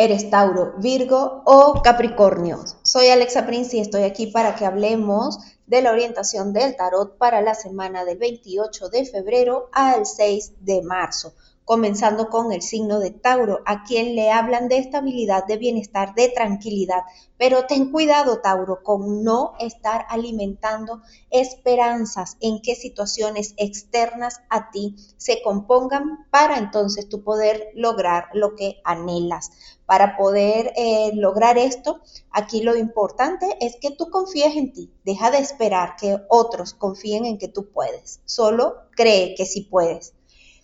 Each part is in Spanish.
eres Tauro, Virgo o Capricornio. Soy Alexa Prince y estoy aquí para que hablemos de la orientación del tarot para la semana del 28 de febrero al 6 de marzo comenzando con el signo de Tauro, a quien le hablan de estabilidad, de bienestar, de tranquilidad. Pero ten cuidado, Tauro, con no estar alimentando esperanzas en que situaciones externas a ti se compongan para entonces tú poder lograr lo que anhelas. Para poder eh, lograr esto, aquí lo importante es que tú confíes en ti. Deja de esperar que otros confíen en que tú puedes. Solo cree que sí puedes.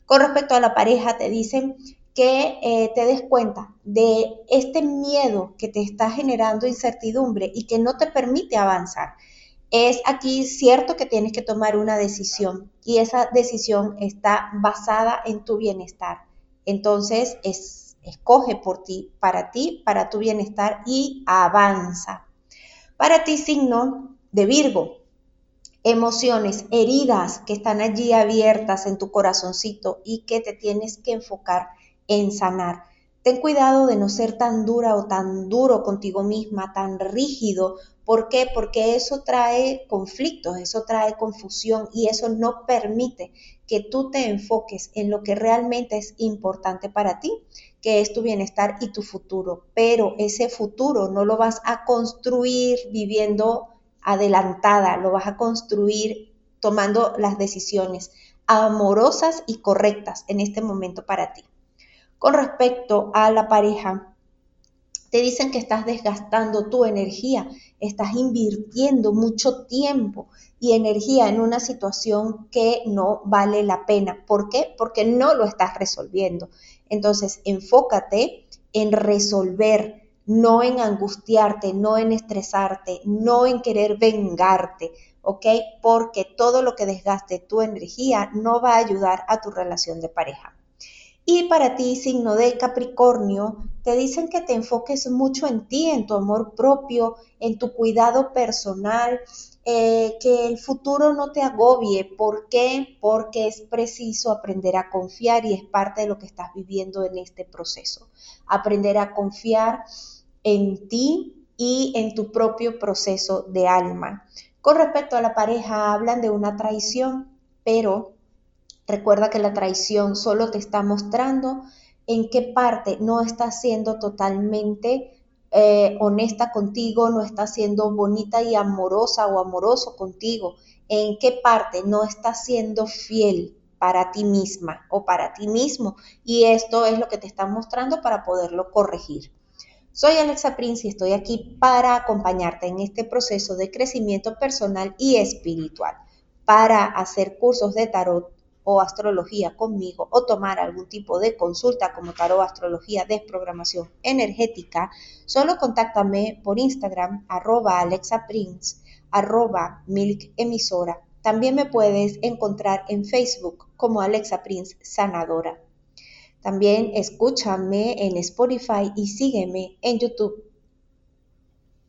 Con respecto a la pareja, te dicen que eh, te des cuenta de este miedo que te está generando incertidumbre y que no te permite avanzar. Es aquí cierto que tienes que tomar una decisión y esa decisión está basada en tu bienestar. Entonces, es, escoge por ti, para ti, para tu bienestar y avanza. Para ti, signo de Virgo, emociones, heridas que están allí abiertas en tu corazoncito y que te tienes que enfocar en sanar. Ten cuidado de no ser tan dura o tan duro contigo misma, tan rígido. ¿Por qué? Porque eso trae conflictos, eso trae confusión y eso no permite que tú te enfoques en lo que realmente es importante para ti, que es tu bienestar y tu futuro. Pero ese futuro no lo vas a construir viviendo adelantada, lo vas a construir tomando las decisiones amorosas y correctas en este momento para ti. Con respecto a la pareja, te dicen que estás desgastando tu energía, estás invirtiendo mucho tiempo y energía en una situación que no vale la pena. ¿Por qué? Porque no lo estás resolviendo. Entonces, enfócate en resolver no en angustiarte, no en estresarte, no en querer vengarte, ¿ok? Porque todo lo que desgaste tu energía no va a ayudar a tu relación de pareja. Y para ti, signo de Capricornio, te dicen que te enfoques mucho en ti, en tu amor propio, en tu cuidado personal, eh, que el futuro no te agobie. ¿Por qué? Porque es preciso aprender a confiar y es parte de lo que estás viviendo en este proceso. Aprender a confiar en ti y en tu propio proceso de alma. Con respecto a la pareja, hablan de una traición, pero recuerda que la traición solo te está mostrando en qué parte no está siendo totalmente eh, honesta contigo, no está siendo bonita y amorosa o amoroso contigo, en qué parte no está siendo fiel para ti misma o para ti mismo. Y esto es lo que te está mostrando para poderlo corregir. Soy Alexa Prince y estoy aquí para acompañarte en este proceso de crecimiento personal y espiritual, para hacer cursos de tarot o astrología conmigo o tomar algún tipo de consulta como tarot, astrología, desprogramación energética, solo contáctame por Instagram arroba alexaprince arroba milk emisora. También me puedes encontrar en Facebook como Alexa Prince Sanadora. También escúchame en Spotify y sígueme en YouTube